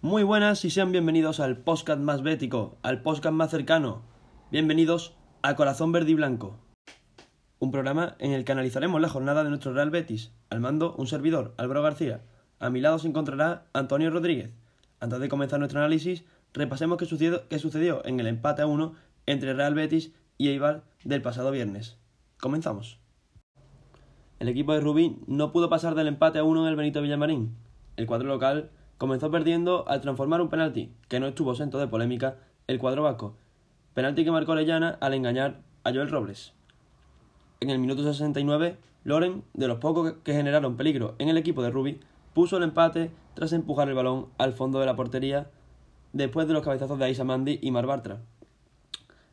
Muy buenas y sean bienvenidos al podcast más bético, al podcast más cercano. Bienvenidos a Corazón Verde y Blanco. Un programa en el que analizaremos la jornada de nuestro Real Betis. Al mando, un servidor, Álvaro García. A mi lado se encontrará Antonio Rodríguez. Antes de comenzar nuestro análisis, repasemos qué sucedió, en el empate a uno entre Real Betis y Eibar del pasado viernes. Comenzamos. El equipo de Rubí no pudo pasar del empate a uno en el Benito Villamarín. El cuadro local comenzó perdiendo al transformar un penalti, que no estuvo exento de polémica, el cuadro vasco. Penalti que marcó Orellana al engañar a Joel Robles. En el minuto 69, Loren, de los pocos que generaron peligro en el equipo de Rubí, puso el empate tras empujar el balón al fondo de la portería después de los cabezazos de Aisa Mandi y Mar Bartra.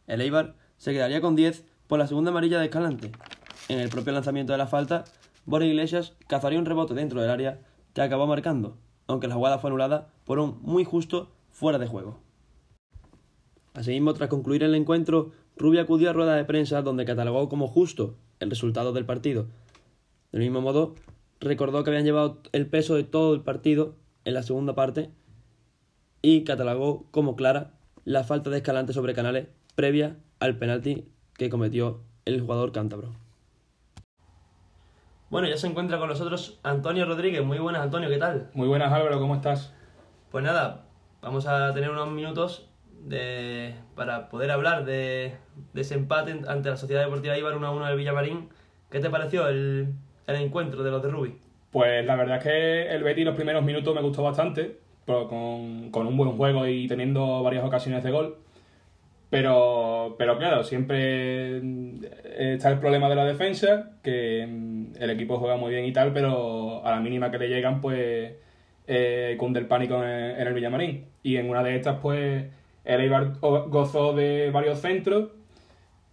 El Eibar se quedaría con 10 por la segunda amarilla de Escalante, en el propio lanzamiento de la falta, Borja Iglesias cazaría un rebote dentro del área que acabó marcando, aunque la jugada fue anulada por un muy justo fuera de juego. Asimismo, tras concluir el encuentro, Rubio acudió a rueda de prensa donde catalogó como justo el resultado del partido. Del mismo modo, recordó que habían llevado el peso de todo el partido en la segunda parte y catalogó como clara la falta de escalante sobre Canales previa al penalti que cometió el jugador cántabro. Bueno, ya se encuentra con nosotros Antonio Rodríguez. Muy buenas, Antonio, ¿qué tal? Muy buenas, Álvaro, ¿cómo estás? Pues nada, vamos a tener unos minutos de, para poder hablar de, de ese empate ante la Sociedad Deportiva Ibar 1 a 1 del Villamarín. ¿Qué te pareció el, el encuentro de los de Rubí? Pues la verdad es que el Betty los primeros minutos me gustó bastante, pero con, con un buen juego y teniendo varias ocasiones de gol. Pero, pero claro, siempre está el problema de la defensa, que mm, el equipo juega muy bien y tal, pero a la mínima que le llegan, pues eh, cunde el pánico en, el Villamarín. Y en una de estas, pues el Eibar gozó de varios centros,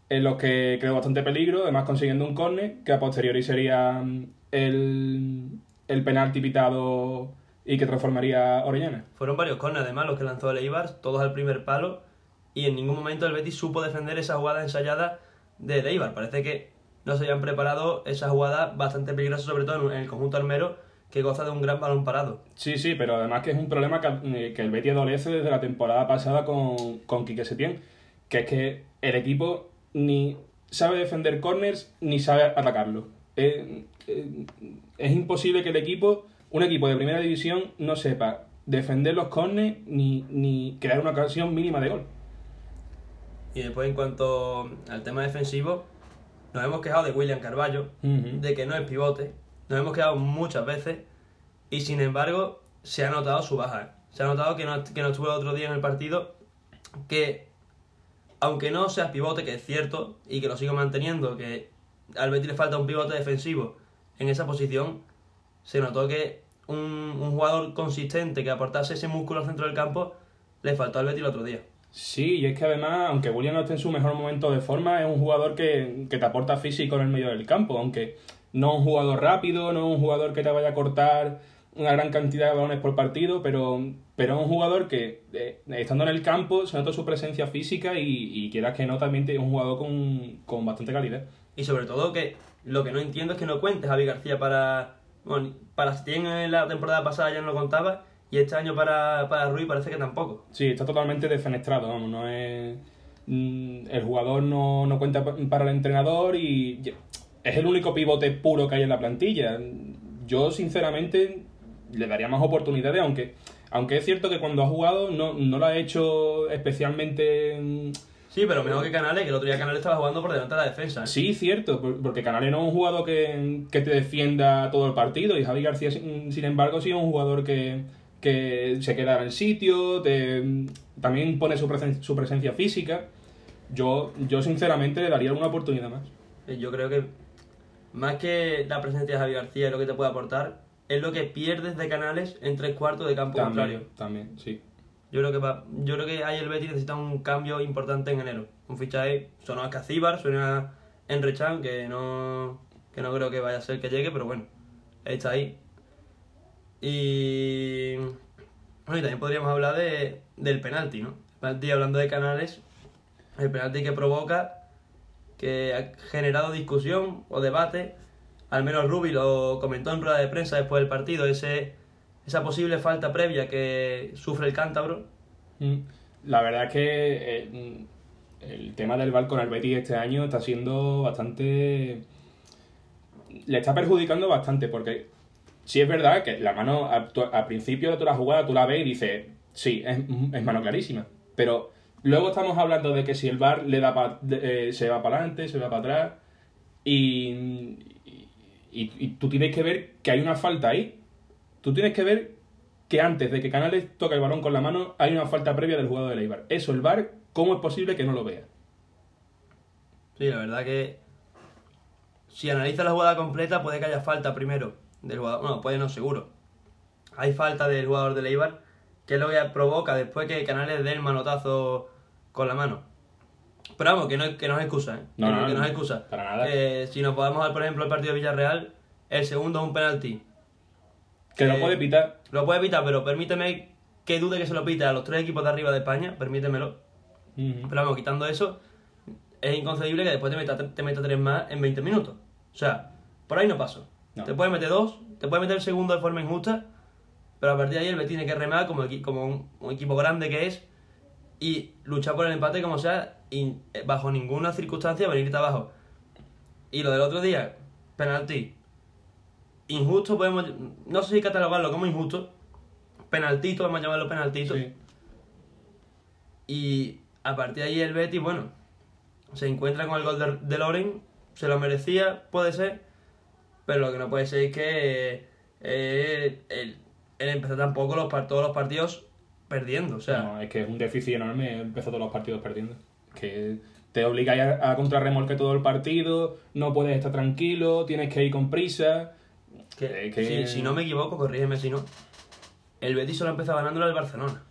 en los que creó bastante peligro, además consiguiendo un córner, que a posteriori sería mm, el, el penalti pitado y que transformaría Orellana. Fueron varios corners, además, los que lanzó el Eibar, todos al primer palo y en ningún momento el Betis supo defender esa jugada ensayada de Deibar. Parece que no se habían preparado esa jugada bastante peligrosa, sobre todo en el conjunto armero, que goza de un gran balón parado. Sí, sí, pero además que es un problema que, eh, el Betis adolece desde la temporada pasada con, con Quique Setién, que es que el equipo ni sabe defender corners ni sabe atacarlo. Eh, eh, es imposible que el equipo, un equipo de primera división, no sepa defender los corners ni, ni crear una ocasión mínima de gol. Y después, en cuanto al tema defensivo, nos hemos quejado de William Carballo, de que no es pivote. Nos hemos quejado muchas veces y, sin embargo, se ha notado su baja. Se ha notado que no, que no estuvo el otro día en el partido, que aunque no sea pivote, que es cierto, y que lo sigo manteniendo, que al Betis le falta un pivote defensivo en esa posición, se notó que un, un jugador consistente que aportase ese músculo al centro del campo le faltó al Betis el otro día. Sí, y es que además, aunque William no esté en su mejor momento de forma, es un jugador que, te aporta físico en el medio del campo, aunque no es un jugador rápido, no es un jugador que te vaya a cortar una gran cantidad de balones por partido, pero, pero es un jugador que, eh, estando en el campo, se nota su presencia física y, y quieras que no, también es un jugador con, con bastante calidad. Y sobre todo que lo que no entiendo es que no cuentes Javi García para... Bueno, para si en la temporada pasada ya no lo contaba, y este año para, para Rui parece que tampoco. Sí, está totalmente defenestrado, vamos, no es... Mm, el jugador no, no cuenta para el entrenador y es el único pivote puro que hay en la plantilla. Yo, sinceramente, le daría más oportunidades, aunque, aunque es cierto que cuando ha jugado no, no lo ha hecho especialmente... Sí, pero mejor que Canales, que el otro día Canales estaba jugando por delante de la defensa. ¿eh? Sí, cierto, porque Canales no es un jugador que, que te defienda todo el partido y Javi García, sin embargo, sí es un jugador que, que se quedara en el sitio, también pone su, su presencia física. Yo, yo sinceramente le daría una oportunidad más. Eh, yo creo que más que la presencia de Javi García y lo que te puede aportar, es lo que pierdes de canales en tres cuartos de campo contrario. También, sí. Yo creo que va, yo creo que ahí el Betis necesita un cambio importante en enero. Un fichaje sonó a Cacíbar, suena en Rechan, que no, que no creo que vaya a ser que llegue, pero bueno, está ahí. Y, bueno, también podríamos hablar de, del penalti, ¿no? El penalti, hablando de canales, el penalti que provoca, que ha generado discusión o debate, al menos Rubi lo comentó en rueda de prensa después del partido, ese esa posible falta previa que sufre el cántabro. Mm. La verdad es que eh, el tema del VAR con el Betis este año está siendo bastante... Le está perjudicando bastante porque sí es verdad que la mano al principio de toda la jugada tú la ves y dices, sí, es, mano clarísima. Pero luego estamos hablando de que si el VAR le da de- eh, se va para adelante, se va para atrás y, y, y tú tienes que ver que hay una falta ahí. Tú tienes que ver que antes de que Canales toque el balón con la mano hay una falta previa del jugador del Eibar. Eso, el VAR, ¿cómo es posible que no lo vea? Sí, la verdad que si analiza la jugada completa puede que haya falta primero del jugador, bueno, puede no, seguro. Hay falta del jugador del Eibar, que es lo que provoca después que Canales dé el manotazo con la mano. Pero vamos, que no, es- que no es excusa, ¿eh? No, que, no, que no no, es excusa. para nada. Que si nos podemos ver, por ejemplo, el partido de Villarreal, el segundo es un penalti. Que lo Eh, puede pitar. Lo puede evitar, pero permíteme que dude que se lo pite a los tres equipos de arriba de España, permítemelo. Pero vamos, quitando eso, es inconcebible que después te meta, te meta tres más en 20 minutos. O sea, por ahí no paso. No. Te puede meter dos, te puede meter el segundo de forma injusta, pero a partir de ahí el Betis tiene que remar como, como un, un equipo grande que es y luchar por el empate como sea y eh, bajo ninguna circunstancia venirte abajo. Y lo del otro día, penalti. Injusto podemos, no sé si catalogarlo como injusto, penaltito, vamos a llamarlo penaltito. Sí. Y a partir de ahí el Betis, bueno, se encuentra con el gol de, de Loren, se lo merecía, puede ser, pero lo que no puede ser es que eh, el empezar tampoco los, todos los partidos perdiendo, o sea, No, es que es un déficit enorme. Empezó todos los partidos perdiendo. Que te obliga a, a contrarremolque todo el partido, no puedes estar tranquilo, tienes que ir con prisa. que, es que- Si, si no me equivoco, corrígeme si no, el Betis solo empezó ganándolo al Barcelona,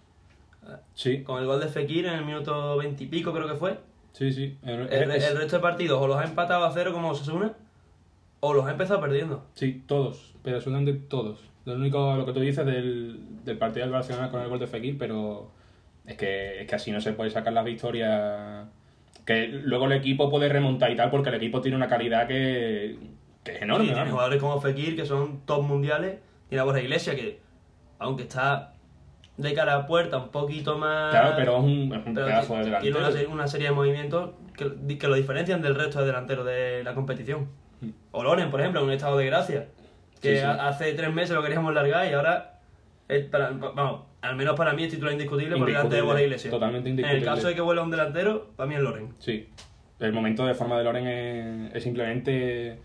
Sí, con el gol de Fekir en el minuto 20 y pico creo que fue, sí, sí. El resto de partidos o los ha empatado a cero como Osasuna, o los ha empezado perdiendo. Sí, todos, pero absolutamente todos. Lo único, lo que tú dices del, del partido del Barcelona con el gol de Fekir, pero es que, es que así no se puede sacar las victorias. Que luego el equipo puede remontar y tal, porque el equipo tiene una calidad que, que es enorme. Sí, tiene jugadores como Fekir, que son top mundiales. Tiene a Borja Iglesias, que aunque está de cara a puerta un poquito más... Claro, pero es un, es un pedazo de delantero. Tiene una, serie- una serie de movimientos que, que lo diferencian del resto de delanteros de la competición. O Loren, por ejemplo, en un estado de gracia. Que Sí, sí. hace tres meses lo queríamos largar y ahora... es para- vamos, al menos para mí es titular indiscutible por delante de Indiscutible, Borja Iglesias. totalmente En el indiscutible. caso de que vuelva un delantero, para mí es Loren. Sí, el momento de forma de Loren es, es simplemente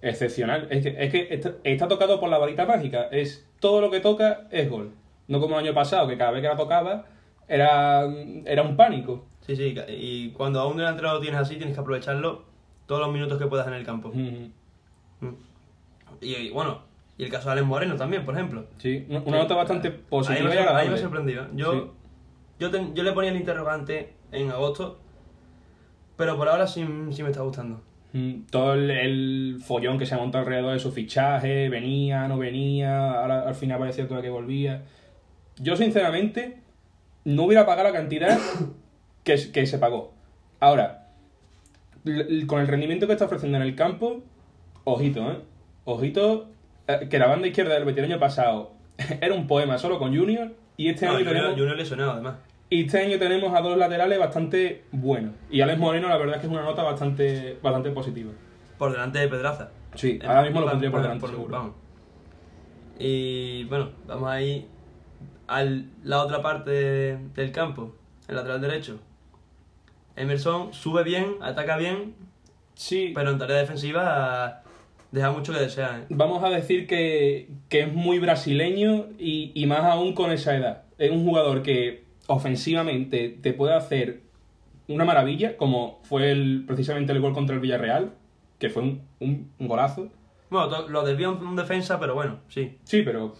excepcional. Es que, es que está, está tocado por la varita mágica. Es todo lo que toca es gol. No como el año pasado, que cada vez que la tocaba era, era un pánico. Sí, sí, y cuando a un delantero lo tienes así, tienes que aprovecharlo todos los minutos que puedas en el campo. Y, y bueno, y el caso de Alex Moreno también, por ejemplo. Sí, una nota bastante Ahí me, positiva y ahí agradable. me sorprendió. Yo, Sí. yo, ten- yo le ponía el interrogante en agosto, pero por ahora sí, sí me está gustando. Mm, Todo el, el follón que se montó alrededor de su fichaje, venía, no venía, ahora al final parecía todo que volvía. Yo, sinceramente, no hubiera pagado la cantidad que, que se pagó. Ahora, con el rendimiento que está ofreciendo en el campo, ojito, ¿eh? Ojito, eh, que la banda izquierda del Betis el año pasado era un poema solo con Junior y este No, año Junior, tenemos... Junior lesionado, además. Y este año tenemos a dos laterales bastante buenos. Y Alex Moreno, la verdad es que es una nota bastante, bastante positiva. Por delante de Pedraza. Sí, ahora mismo lo pondría por delante, seguro. vamos. Y bueno, vamos ahí a la otra parte de- del campo, el lateral derecho. Emerson sube bien, ataca bien, Sí, pero en tarea defensiva deja mucho que desear. ¿eh? vamos a decir que, que es muy brasileño y, y más aún con esa edad. Es un jugador que ofensivamente te puede hacer una maravilla, como fue el, precisamente el gol contra el Villarreal, que fue un, un- un golazo. Bueno, lo desvió un, un defensa, pero bueno, sí. Sí, pero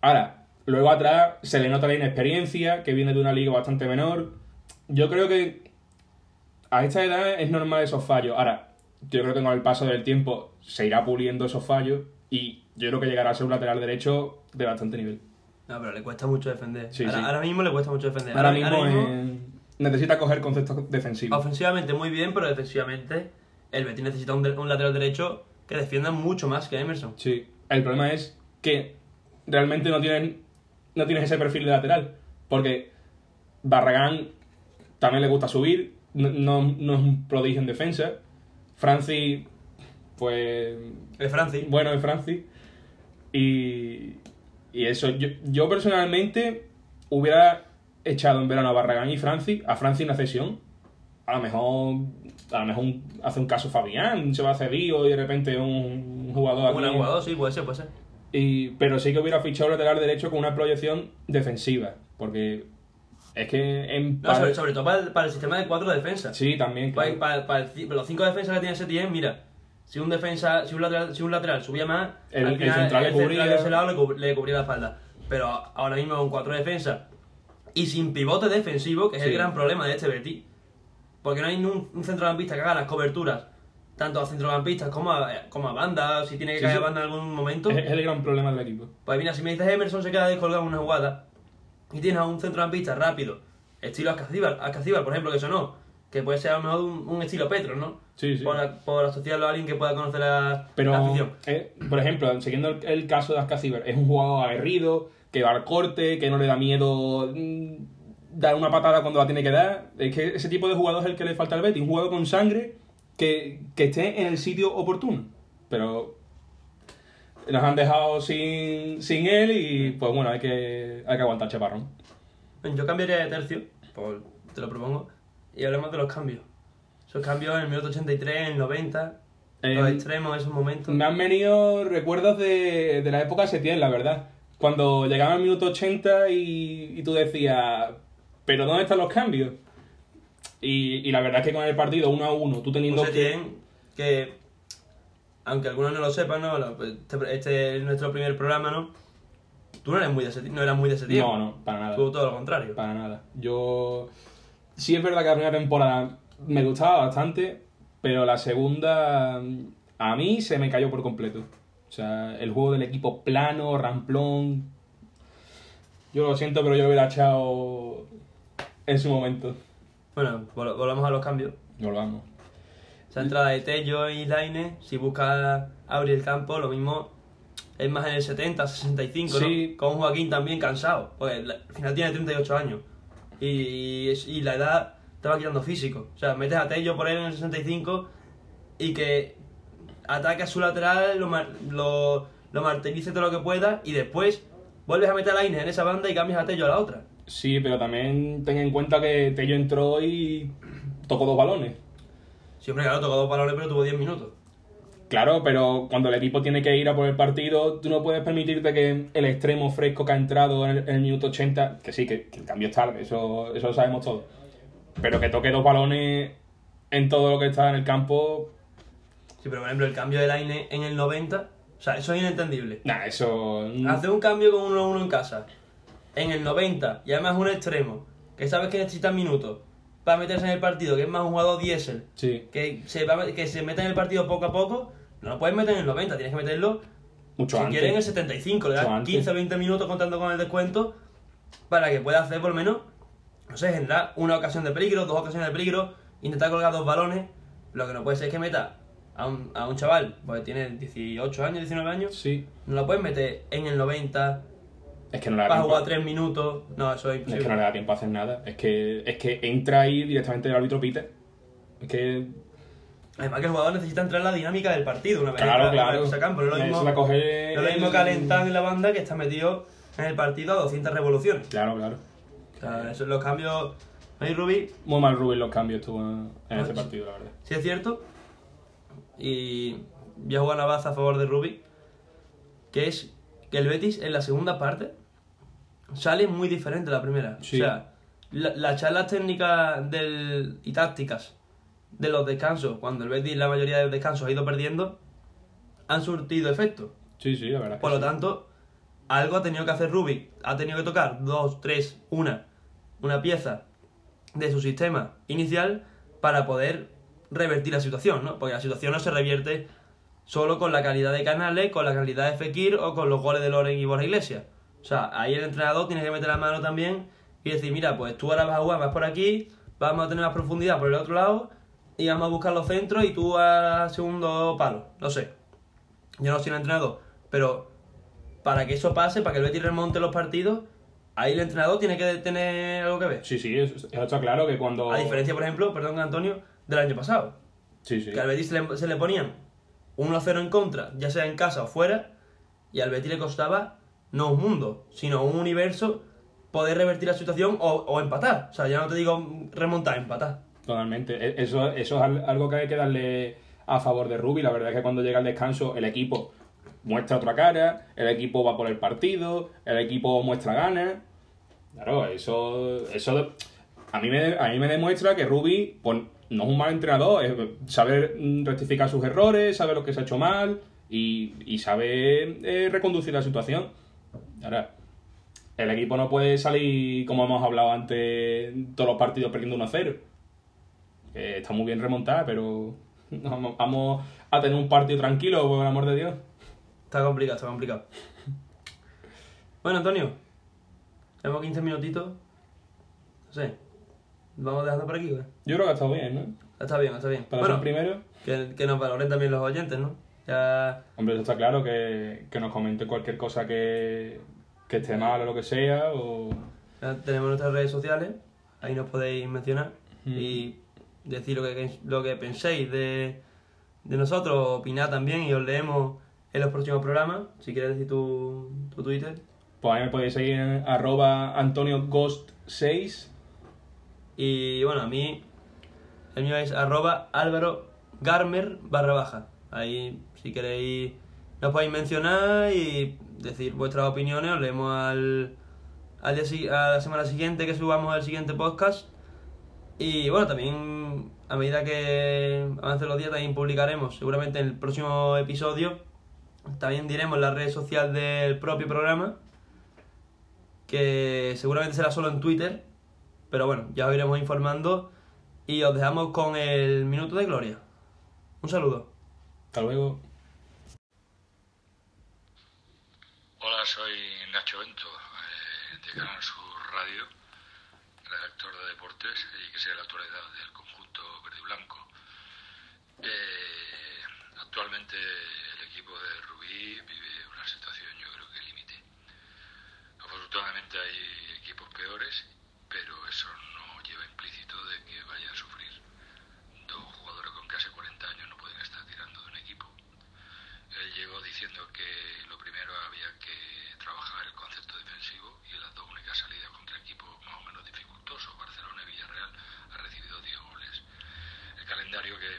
ahora, luego atrás se le nota la inexperiencia, que viene de una liga bastante menor. Yo creo que a esta edad es normal esos fallos. Ahora, yo creo que con el paso del tiempo se irá puliendo esos fallos y yo creo que llegará a ser un lateral derecho de bastante nivel. No, pero le cuesta mucho defender. Sí, ahora, sí. ahora mismo le cuesta mucho defender. Ahora mismo eh, necesita coger conceptos defensivos. Ofensivamente muy bien, pero defensivamente el Betis necesita un, un lateral derecho que defienda mucho más que Emerson. Sí, el problema es que realmente no tienes, no tienes ese perfil de lateral. Porque Barragán también le gusta subir, no, no, no es un prodigio en defensa. Francis, pues El Francis. bueno es Francis. Y, y eso, yo, yo personalmente hubiera echado en verano a Barragán y Francis, a Francis una cesión. A lo mejor, a lo mejor hace un caso Fabián, se va a cedido y de repente un jugador Un aquí. jugador, sí, puede ser, puede ser. Y, pero sí que hubiera fichado lateral derecho con una proyección defensiva. Porque es que en No, sobre, sobre todo para el, para el sistema de cuatro defensas. Sí, también, Para, claro. para- para el ci- los cinco defensas que tiene Setién, mira, si un defensa, si un lateral, si un lateral subía más, El- al el final central le el central cubría. de ese lado le, cub- le cubría la espalda. Pero ahora mismo con cuatro defensas y sin pivote defensivo, que es el Sí. gran problema de este Betis, porque no hay un, un centrocampista que haga las coberturas, tanto a centrocampistas como a, como a banda, si tiene que Sí, caer sí. a banda en algún momento. Es, es el gran problema del equipo. Pues mira, si me dices Emerson se queda descolgado en una jugada y tienes a un centrocampista rápido, estilo Ascacíbar, Ascacíbar, por ejemplo, que eso no, que puede ser a lo mejor un, un estilo Petro, ¿no? Sí, sí. Por, por asociarlo a alguien que pueda conocer la, Pero, la afición. eh, por ejemplo, siguiendo el, el caso de Ascaciber, es un jugador aguerrido, que va al corte, que no le da miedo mm, dar una patada cuando la tiene que dar. Es que ese tipo de jugador es el que le falta al Betis, un jugador con sangre que, que esté en el sitio oportuno. Pero nos han dejado sin, sin él y pues bueno, hay que, hay que aguantar chaparrón. Yo cambiaría de tercio, por- te lo propongo, y hablemos de los cambios. Esos cambios en el minuto 83, en el 90, los Eh, extremos, esos momentos. Me han venido recuerdos de, de la época Setién, la verdad. Cuando llegaba el minuto 80 y, y tú decías, ¿pero dónde están los cambios? Y, y la verdad es que con el partido 1 a 1, tú teniendo Un que... Setién que, aunque algunos no lo sepan, ¿no? Lo- Este, este es nuestro primer programa, ¿no? Tú no eres muy de Setién, no eras muy de. No, no, para nada. Tú todo lo contrario. Para nada. Yo... Sí es verdad que la primera temporada me gustaba bastante, pero la segunda a mí se me cayó por completo. O sea, el juego del equipo plano, ramplón... Yo lo siento, pero yo lo hubiera echado en su momento. Bueno, vol- volvamos a los cambios. Volvamos. Esa entrada de Tello y Laine, si buscas abrir el campo, lo mismo es más en el 70, 65, Sí. ¿no? Con Joaquín también cansado, porque la- al final tiene 38 años. Y, y la edad te va quitando físico. O sea, metes a Tello por él en el 65 y que ataque a su lateral, lo, lo, lo martirice todo lo que pueda y después vuelves a meter a Laine en esa banda y cambias a Tello a la otra. Sí, pero también ten en cuenta que Tello entró y tocó dos balones. Siempre, claro, tocó dos balones, pero tuvo 10 minutos. Claro, pero cuando el equipo tiene que ir a por el partido, tú no puedes permitirte que el extremo fresco que ha entrado en el, en el minuto 80, que sí, que, que el cambio es tarde, eso, eso lo sabemos todos, pero que toque dos balones en todo lo que está en el campo, Sí, pero por ejemplo, el cambio de Laine en el 90, o sea, eso es inentendible. nah, eso... Hacer un cambio con 1-1 en casa, en el 90, y además un extremo, que sabes que necesita minutos, para meterse en el partido, que es más un jugador diésel, Sí, que se, va, que se mete en el partido poco a poco, no lo puedes meter en el 90, tienes que meterlo, mucho si antes. quieres, en el 75, le das Mucho antes. 15 o 20 minutos contando con el descuento, para que pueda hacer por lo menos, no sé, generar una ocasión de peligro, dos ocasiones de peligro, intentar colgar dos balones, lo que no puede ser es que meta a un, a un chaval, porque tiene 18 años, 19 años, Sí, no lo puedes meter en el 90 es que no le da para tiempo. jugar 3 minutos. No, eso es Es que no le da tiempo a hacer nada. Es que, es que entra ahí directamente el árbitro pite. Es que Además que el jugador necesita entrar en la dinámica del partido una vez Claro, entra- claro. No es lo mismo, la no es lo mismo en la banda que está metido en el partido a 200 revoluciones. Claro, claro. O sea, eso, los cambios... Ahí Rubí, Muy mal Rubén los cambios tuvo en Ah, ese sí. partido, la verdad. sí es cierto. Y voy a jugar una baza a favor de Rubí. Que es que el Betis en la segunda parte sale muy diferente a la primera. Sí. O sea, la- las charlas técnicas del, y tácticas de los descansos, cuando el Betis la mayoría de los descansos ha ido perdiendo, han surtido efecto. Sí, sí, la verdad. Por lo sí. tanto, algo ha tenido que hacer Rubik. Ha tenido que tocar dos, tres, una, una pieza de su sistema inicial para poder revertir la situación, ¿no? Porque la situación no se revierte solo con la calidad de Canales, con la calidad de Fekir o con los goles de Loren y Borja Iglesias. O sea, ahí el entrenador tiene que meter la mano también y decir, mira, pues tú ahora vas a jugar más por aquí, vamos a tener más profundidad por el otro lado y vamos a buscar los centros y tú al segundo palo. No sé. Yo no soy el entrenador, pero para que eso pase, para que el Betis remonte los partidos, ahí el entrenador tiene que tener algo que ver. Sí, sí, eso está claro que cuando... A diferencia, por ejemplo, perdón Antonio, del año pasado. Sí, sí. Que al Betis se le, se le ponían 1-0 en contra, ya sea en casa o fuera, y al Betis le costaba no un mundo, sino un universo poder revertir la situación o, empatar. O sea, ya no te digo remontar, empatar. Totalmente. E- Eso, es al- algo que hay que darle a favor de Rubi. La verdad es que cuando llega el descanso, el equipo muestra otra cara, el equipo va por el partido, el equipo muestra ganas. Claro, eso, eso a, mí me, a mí me demuestra que Rubi pues, no es un mal entrenador, es- sabe mm, rectificar sus errores, sabe lo que se ha hecho mal y, y sabe eh, reconducir la situación. Ahora, el equipo no puede salir, como hemos hablado antes, todos los partidos perdiendo 1-0 que está muy bien remontada, pero vamos, vamos a tener un partido tranquilo, por el amor de Dios. Está complicado, está complicado. Bueno, Antonio, tenemos 15 minutitos. No sé, vamos dejando por aquí, güey. Yo creo que ha estado bien, ¿no? Está bien, está bien. Para bueno, ser primero, que, que nos valoren también los oyentes, ¿no? Ya hombre, eso está claro, que, que nos comenten cualquier cosa que, que esté mal o lo que sea, o... Ya tenemos nuestras redes sociales, ahí nos podéis mencionar Mm. y decir lo que, lo que penséis de, de nosotros, opinar también y os leemos en los próximos programas. Si quieres decir tu, tu Twitter. Pues ahí me podéis seguir en arroba antonioghost6. Y bueno, a mí el mío es arroba álvaro garmer barra baja. Ahí si queréis nos podéis mencionar y decir vuestras opiniones, os leemos al, al día a la semana siguiente que subamos el siguiente podcast. Y bueno, también a medida que avancen los días también publicaremos, seguramente en el próximo episodio, también diremos la red social del propio programa, que seguramente será solo en Twitter, pero bueno, ya os iremos informando y os dejamos con el minuto de gloria. Un saludo. Hasta luego. Hola, soy Nacho Bento, eh, de Canal Sur Radio, redactor de deportes y que sea la actualidad del conjunto verde y blanco. Eh, actualmente el equipo de Rubí vive una situación yo creo que límite. Afortunadamente hay equipos peores, eso no lleva implícito de que vaya a sufrir. Dos jugadores con casi 40 años no pueden estar tirando de un equipo. Él llegó diciendo que lo primero había que trabajar el concepto defensivo y en las dos únicas salidas contra equipos más o menos dificultosos, Barcelona y Villarreal, ha recibido 10 goles. El calendario que